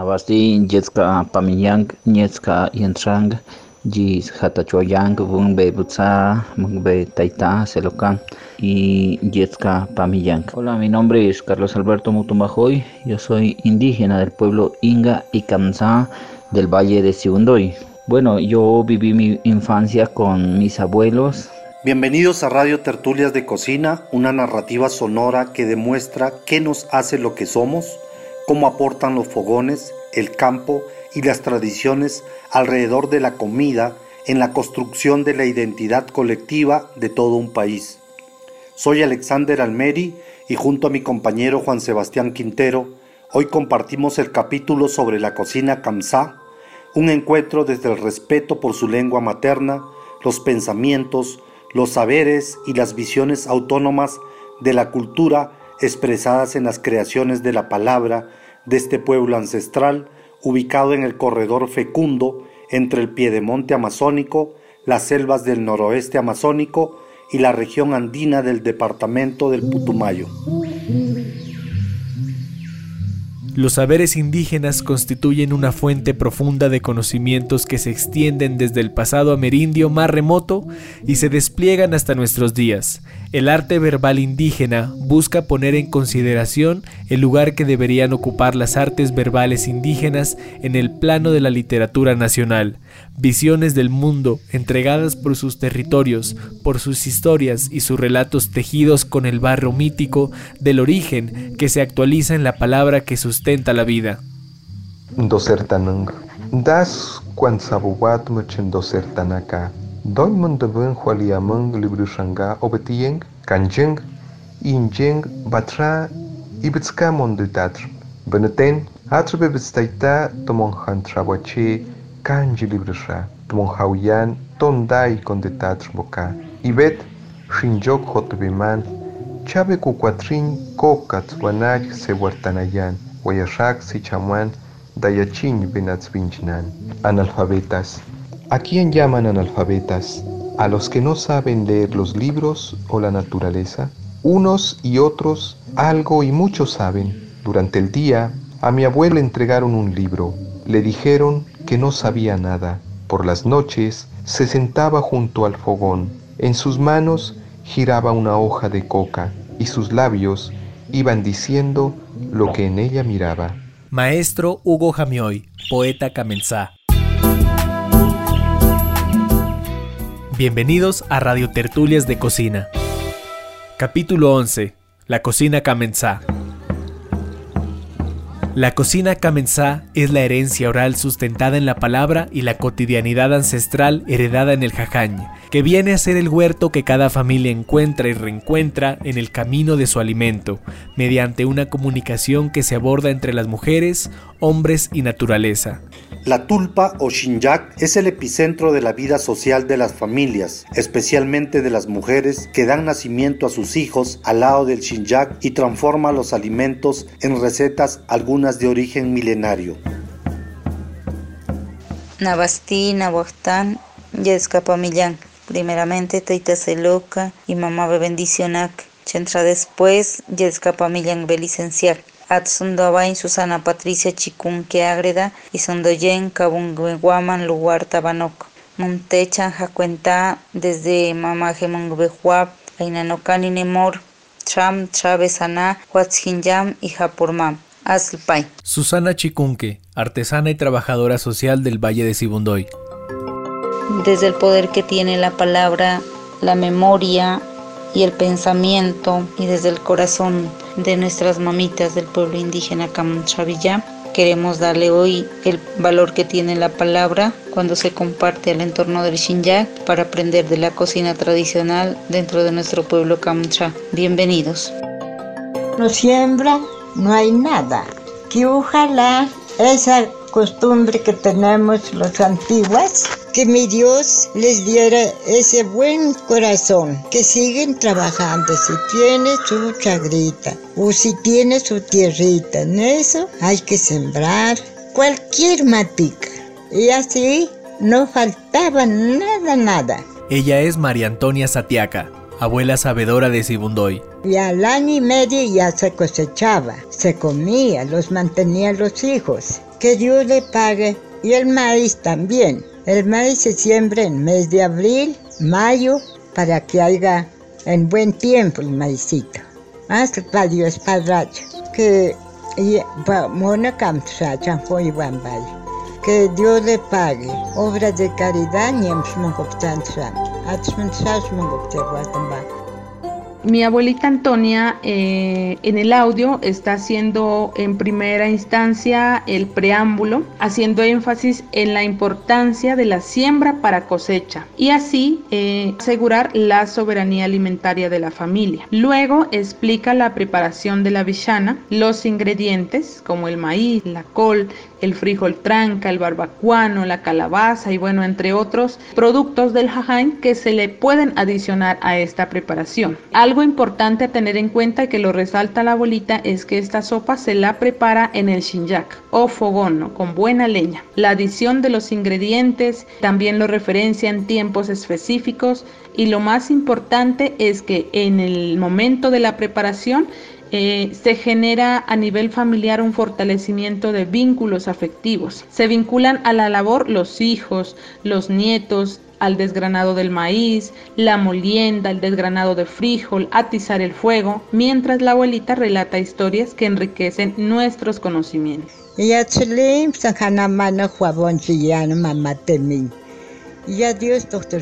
Abasti jetska pamiyang nyetska yentrang ji hatachuayang bungbe butsa bungbe taita selokan y jetska pamiyang. Hola, mi nombre es Carlos Alberto Mutumbajoy. Yo soy indígena del pueblo Inga y Kamsa del Valle de Siundoy. Bueno, yo viví mi infancia con mis abuelos, Bienvenidos a Radio Tertulias de Cocina, una narrativa sonora que demuestra qué nos hace lo que somos, cómo aportan los fogones, el campo y las tradiciones alrededor de la comida en la construcción de la identidad colectiva de todo un país. Soy Alexander Almeri y junto a mi compañero Juan Sebastián Quintero, hoy compartimos el capítulo sobre la cocina Kamsá, un encuentro desde el respeto por su lengua materna, los pensamientos, los saberes y las visiones autónomas de la cultura expresadas en las creaciones de la palabra de este pueblo ancestral ubicado en el corredor fecundo entre el piedemonte amazónico, las selvas del noroeste amazónico y la región andina del departamento del Putumayo. Los saberes indígenas constituyen una fuente profunda de conocimientos que se extienden desde el pasado amerindio más remoto y se despliegan hasta nuestros días. El arte verbal indígena busca poner en consideración el lugar que deberían ocupar las artes verbales indígenas en el plano de la literatura nacional, visiones del mundo entregadas por sus territorios, por sus historias y sus relatos tejidos con el barro mítico del origen que se actualiza en la palabra que sustenta la vida. Das Doi mundabun hualiamung librusanga obetieng, kanjeng, injeng, batra, ibitska mundutatr. Beneten, atrebe bitstaita tomon hantrawache, kanji librusha, tomon hauyan, tondai kondetatr boka. Ibet, shinjok hotbiman, chabe kukwatrin kokat wanaj se huertanayan, wayashak si chamuan, dayachin benatzvinchnan. Analfabetas. ¿A quién llaman analfabetas? ¿A los que no saben leer los libros o la naturaleza? Unos y otros algo y mucho saben. Durante el día, a mi abuelo le entregaron un libro. Le dijeron que no sabía nada. Por las noches, se sentaba junto al fogón. En sus manos giraba una hoja de coca y sus labios iban diciendo lo que en ella miraba. Maestro Hugo Jamioy, poeta Camensá. Bienvenidos a Radio Tertulias de Cocina. Capítulo 11. La cocina Kamensá. La cocina Kamensá es la herencia oral sustentada en la palabra y la cotidianidad ancestral heredada en el jajañ, que viene a ser el huerto que cada familia encuentra y reencuentra en el camino de su alimento, mediante una comunicación que se aborda entre las mujeres, hombres y naturaleza. La tulpa o shinyak es el epicentro de la vida social de las familias, especialmente de las mujeres que dan nacimiento a sus hijos al lado del shinyak y transforma los alimentos en recetas algunas de origen milenario. Navasti, Nahuastán, Yescapamillán. Primeramente, Teita Celoca y Mamá Bendicionac. Chentra después, Yescapamillán Belicenciar. Atsundobain Susana Patricia Chicunque Ágreda y Sondoyen Kabunguaman lugar Tabanok. Montechan Jacuenta desde Mamajemonguehuap, Ainanocani Nemor, Tram, Travesana, Huatzhinjam y Japurmam. Aslpay. Susana Chicunque, artesana y trabajadora social del Valle de Sibundoy. Desde el poder que tiene la palabra, la memoria y el pensamiento y desde el corazón de nuestras mamitas del pueblo indígena Camunchavilla. Queremos darle hoy el valor que tiene la palabra cuando se comparte al entorno del Xinjiang para aprender de la cocina tradicional dentro de nuestro pueblo Camuncha. Bienvenidos. No siembra, no hay nada. Que ojalá esa costumbre que tenemos los antiguos que mi Dios les diera ese buen corazón, que siguen trabajando, si tiene su chagrita o si tiene su tierrita, en eso hay que sembrar cualquier matica. Y así no faltaba nada, nada. Ella es María Antonia Satiaca, abuela sabedora de Sibundoy. Y al año y medio ya se cosechaba, se comía, los mantenía los hijos. Que Dios le pague. Y el maíz también. El maíz se siembra en mes de abril, mayo, para que haya en buen tiempo el maicito. Para Dios Padracho. Que mona que Dios le pague. Obras de caridad, ni en su mi abuelita Antonia eh, en el audio está haciendo en primera instancia el preámbulo, haciendo énfasis en la importancia de la siembra para cosecha y así eh, asegurar la soberanía alimentaria de la familia. Luego explica la preparación de la vishana, los ingredientes como el maíz, la col, el frijol tranca, el barbacuano, la calabaza y bueno, entre otros productos del jajain que se le pueden adicionar a esta preparación. Algo importante a tener en cuenta y que lo resalta la abuelita es que esta sopa se la prepara en el shinjak o fogón, con buena leña. La adición de los ingredientes también lo referencia en tiempos específicos y lo más importante es que en el momento de la preparación eh, se genera a nivel familiar un fortalecimiento de vínculos afectivos. Se vinculan a la labor los hijos, los nietos, al desgranado del maíz, la molienda, el desgranado de frijol, atizar el fuego, mientras la abuelita relata historias que enriquecen nuestros conocimientos. Ya Dios, doctor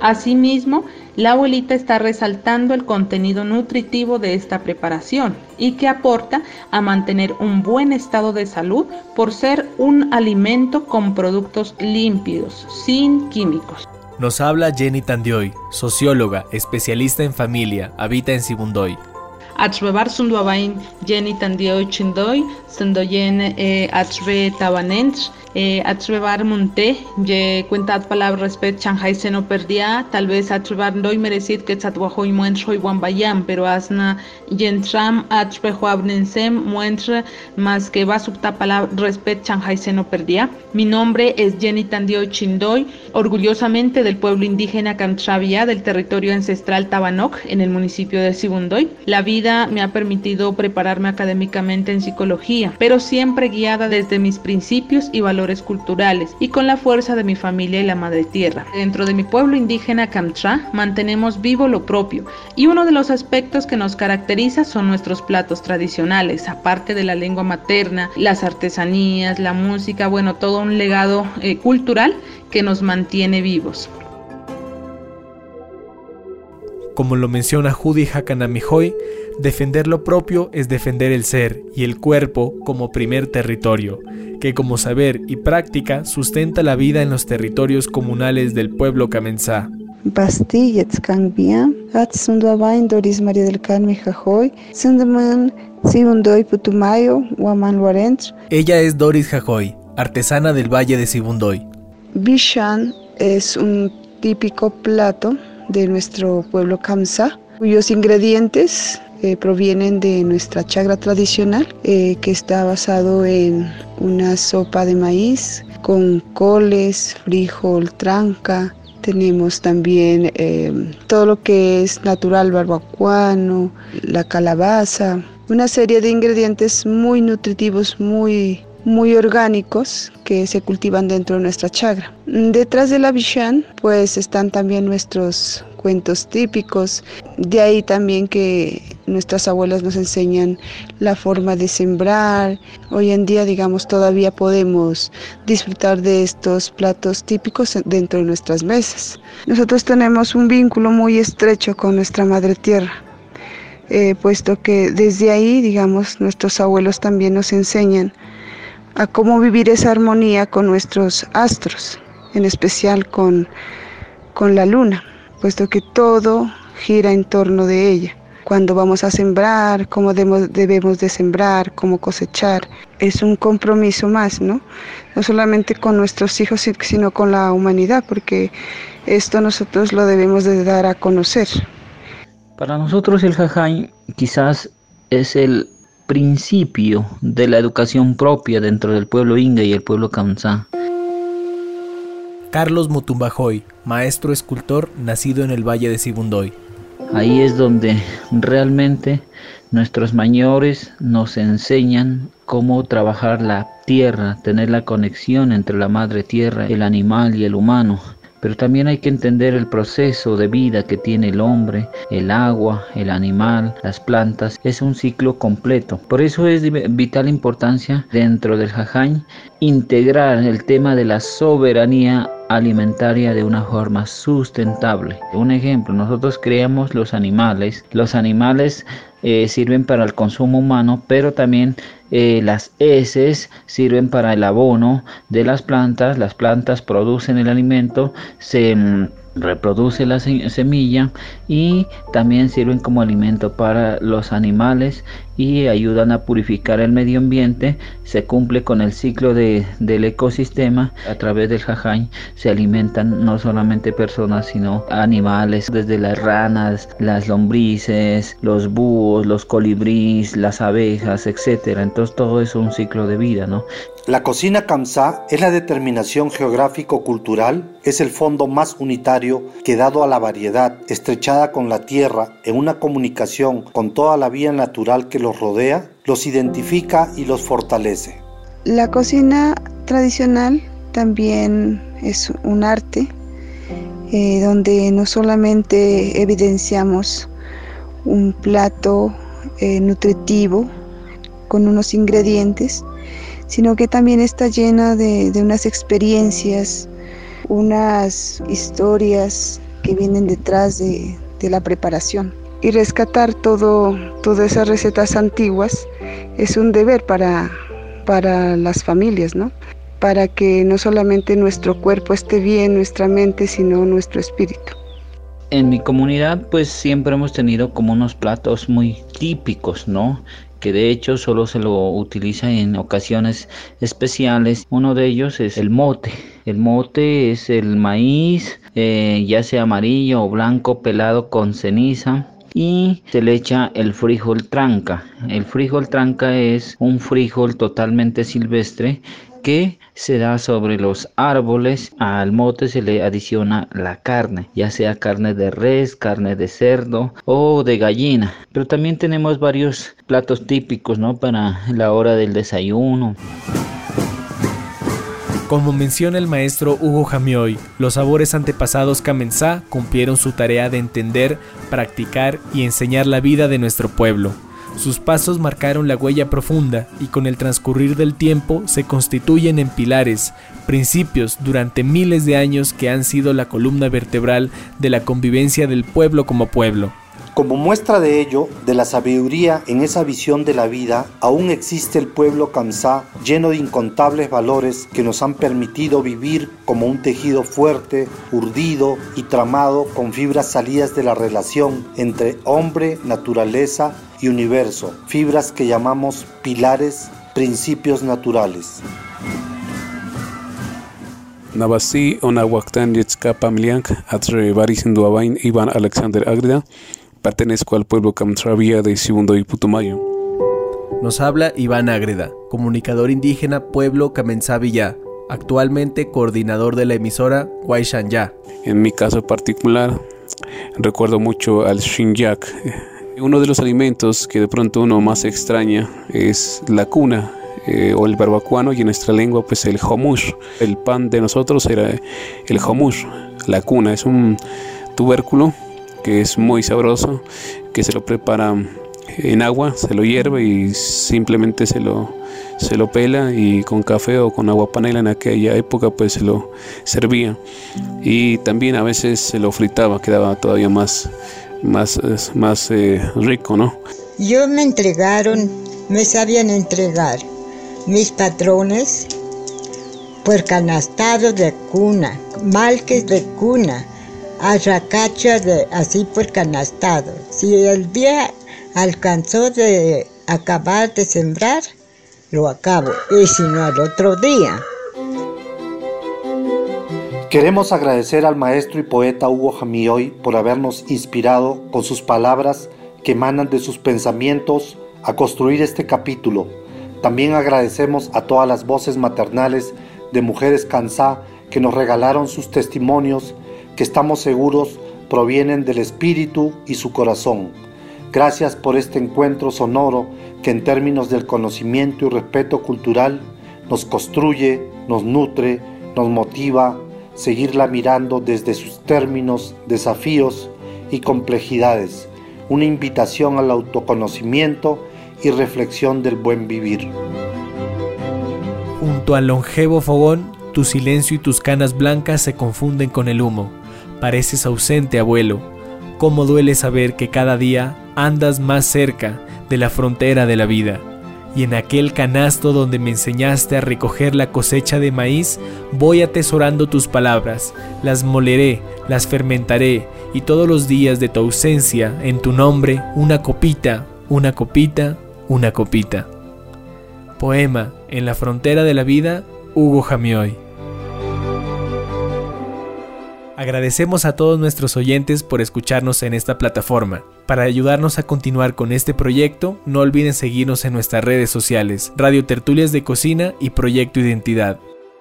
Asimismo, la abuelita está resaltando el contenido nutritivo de esta preparación y que aporta a mantener un buen estado de salud por ser un alimento con productos límpidos, sin químicos. Nos habla Jenny Tandioy, socióloga, especialista en familia, habita en Sibundoy. Atzbebar sunduabain Jenny Tandioy chindoy, sendoyen eh, tabanench, eh, atrevar monté, ye cuenta palabra respet Shanghai se no perdía, tal vez atrevar doy merecid que tzatwajo y muencho y guambayam, pero asna yentram atrejo abnensem muentra más que va subta palabra respet Shanghai se no perdía. Mi nombre es Jenny Tandio Chindoy, orgullosamente del pueblo indígena Canchavia del territorio ancestral Tabanoc en el municipio de Sibundoy. La vida me ha permitido prepararme académicamente en psicología, pero siempre guiada desde mis principios y valores culturales y con la fuerza de mi familia y la madre tierra. Dentro de mi pueblo indígena Kamcha mantenemos vivo lo propio y uno de los aspectos que nos caracteriza son nuestros platos tradicionales, aparte de la lengua materna, las artesanías, la música, bueno, todo un legado eh, cultural que nos mantiene vivos. Como lo menciona Judy Hakanamihoy, defender lo propio es defender el ser y el cuerpo como primer territorio, que como saber y práctica sustenta la vida en los territorios comunales del pueblo. Basti Doris María del Carmen Jajoy, Putumayo, Ella es Doris Jajoy, artesana del Valle de Sibundoy. Bishan es un típico plato de nuestro pueblo Kamsa, cuyos ingredientes eh, provienen de nuestra chagra tradicional, eh, que está basado en una sopa de maíz con coles, frijol, tranca. Tenemos también eh, todo lo que es natural, barbacuano, la calabaza, una serie de ingredientes muy nutritivos, muy muy orgánicos que se cultivan dentro de nuestra chagra. Detrás de la Bishan, pues están también nuestros cuentos típicos. De ahí también que nuestras abuelas nos enseñan la forma de sembrar. Hoy en día, digamos, todavía podemos disfrutar de estos platos típicos dentro de nuestras mesas. Nosotros tenemos un vínculo muy estrecho con nuestra madre tierra. Eh, puesto que desde ahí, digamos, nuestros abuelos también nos enseñan a cómo vivir esa armonía con nuestros astros, en especial con, con la luna puesto que todo gira en torno de ella. Cuando vamos a sembrar, cómo debemos de sembrar, cómo cosechar, es un compromiso más, ¿no? No solamente con nuestros hijos, sino con la humanidad, porque esto nosotros lo debemos de dar a conocer. Para nosotros el jajay quizás es el principio de la educación propia dentro del pueblo inga y el pueblo kamsá. Carlos Mutumbajoy, maestro escultor nacido en el Valle de Sibundoy. Ahí es donde realmente Nuestros mayores nos enseñan cómo trabajar la tierra, tener la conexión entre la madre tierra, el animal y el humano. Pero también hay que entender el proceso de vida que tiene el hombre, el agua, el animal, las plantas. Es un ciclo completo. Por eso es de vital importancia dentro del jajañ integrar el tema de la soberanía alimentaria de una forma sustentable. Un ejemplo, nosotros creamos los animales. Los animales eh, sirven para el consumo humano, pero también eh, las heces sirven para el abono de las plantas. Las plantas producen el alimento, se mm, reproduce la semilla y también sirven como alimento para los animales y ayudan a purificar el medio ambiente. Se cumple con el ciclo de, del ecosistema. A través del jajañ se alimentan no solamente personas, sino animales, desde las ranas, las lombrices, los búhos, los colibríes, las abejas, etc. Entonces todo es un ciclo de vida, ¿no? La cocina Kamsá es la determinación geográfico-cultural, es el fondo más unitario que dado a la variedad, estrechada con la tierra en una comunicación con toda la vida natural que los rodea, los identifica y los fortalece. La cocina tradicional también es un arte eh, donde no solamente evidenciamos un plato eh, nutritivo con unos ingredientes, sino que también está llena de, unas experiencias, unas historias que vienen detrás de, la preparación. Y rescatar todo, todas esas recetas antiguas es un deber para, para las familias, ¿no? Para que no solamente nuestro cuerpo esté bien, nuestra mente, sino nuestro espíritu. En mi comunidad pues siempre hemos tenido como unos platos muy típicos, ¿no? que de hecho solo se lo utiliza en ocasiones especiales. Uno de ellos es el mote. El mote es el maíz, eh, ya sea amarillo o blanco, pelado con ceniza y se le echa el frijol tranca. El frijol tranca es un frijol totalmente silvestre que se da sobre los árboles. Al mote se le adiciona la carne, ya sea carne de res, carne de cerdo o de gallina. Pero también tenemos varios platos típicos, ¿no? Para la hora del desayuno. Como menciona el maestro Hugo Jamioy, los sabores antepasados Kamensá cumplieron su tarea de entender, practicar y enseñar la vida de nuestro pueblo. Sus pasos marcaron la huella profunda y con el transcurrir del tiempo se constituyen en pilares, principios durante miles de años que han sido la columna vertebral de la convivencia del pueblo como pueblo. Como muestra de ello, de la sabiduría en esa visión de la vida, aún existe el pueblo Kamsá lleno de incontables valores que nos han permitido vivir como un tejido fuerte, urdido y tramado con fibras salidas de la relación entre hombre, naturaleza y universo, fibras que llamamos pilares, principios naturales. Yetzka Pamliank, Atre Barisinduabain, Iván Alexander Agreda, Pertenezco al pueblo Camtravía de Segundo y Putumayo. Nos habla Iván Ágreda, comunicador indígena Pueblo Kamensá-Villa, actualmente coordinador de la emisora Ya. En mi caso particular, recuerdo mucho al Shinyak. Uno de los alimentos que de pronto uno más extraña es la cuna eh, o el barbacuano y en nuestra lengua pues el homush. El pan de nosotros era el homush, la cuna, es un tubérculo que es muy sabroso, que se lo prepara en agua, se lo hierve y simplemente se lo, se lo pela y con café o con agua panela en aquella época pues se lo servía y también a veces se lo fritaba, quedaba todavía más, más, más eh, rico, ¿no? Yo me entregaron, me sabían entregar mis patrones por canastados de cuna, malques de cuna, arracacha de así por canastado. Si el día alcanzó de acabar de sembrar, lo acabo, y si no al otro día. Queremos agradecer al maestro y poeta Hugo Jamioy por habernos inspirado con sus palabras que emanan de sus pensamientos a construir este capítulo. También agradecemos a todas las voces maternales de mujeres Kansá que nos regalaron sus testimonios que estamos seguros provienen del espíritu y su corazón. Gracias por este encuentro sonoro que en términos del conocimiento y respeto cultural nos construye, nos nutre, nos motiva, seguirla mirando desde sus términos, desafíos y complejidades, una invitación al autoconocimiento y reflexión del buen vivir. Junto al longevo fogón, tu silencio y tus canas blancas se confunden con el humo. Pareces ausente, abuelo. Cómo duele saber que cada día andas más cerca de la frontera de la vida. Y en aquel canasto donde me enseñaste a recoger la cosecha de maíz, voy atesorando tus palabras, las moleré, las fermentaré, y todos los días de tu ausencia, en tu nombre, una copita, una copita, una copita. Poema En la frontera de la vida, Hugo Jamioy. Agradecemos a todos nuestros oyentes por escucharnos en esta plataforma. Para ayudarnos a continuar con este proyecto, no olviden seguirnos en nuestras redes sociales, Radio Tertulias de Cocina y Proyecto Identidad.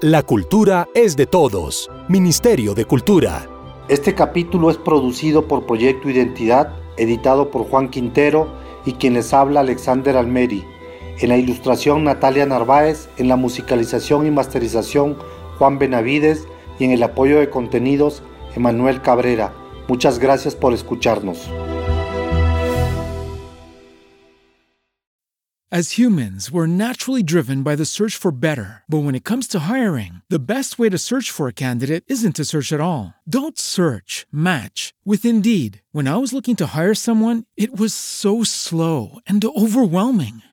La cultura es de todos. Ministerio de Cultura. Este capítulo es producido por Proyecto Identidad, editado por Juan Quintero y quien les habla Alexander Almeri. En la ilustración Natalia Narváez, en la musicalización y masterización Juan Benavides y en el apoyo de contenidos Emanuel Cabrera. Muchas gracias por escucharnos. As humans, we're naturally driven by the search for better. But when it comes to hiring, the best way to search for a candidate isn't to search at all. Don't search, match with Indeed. When I was looking to hire someone, it was so slow and overwhelming.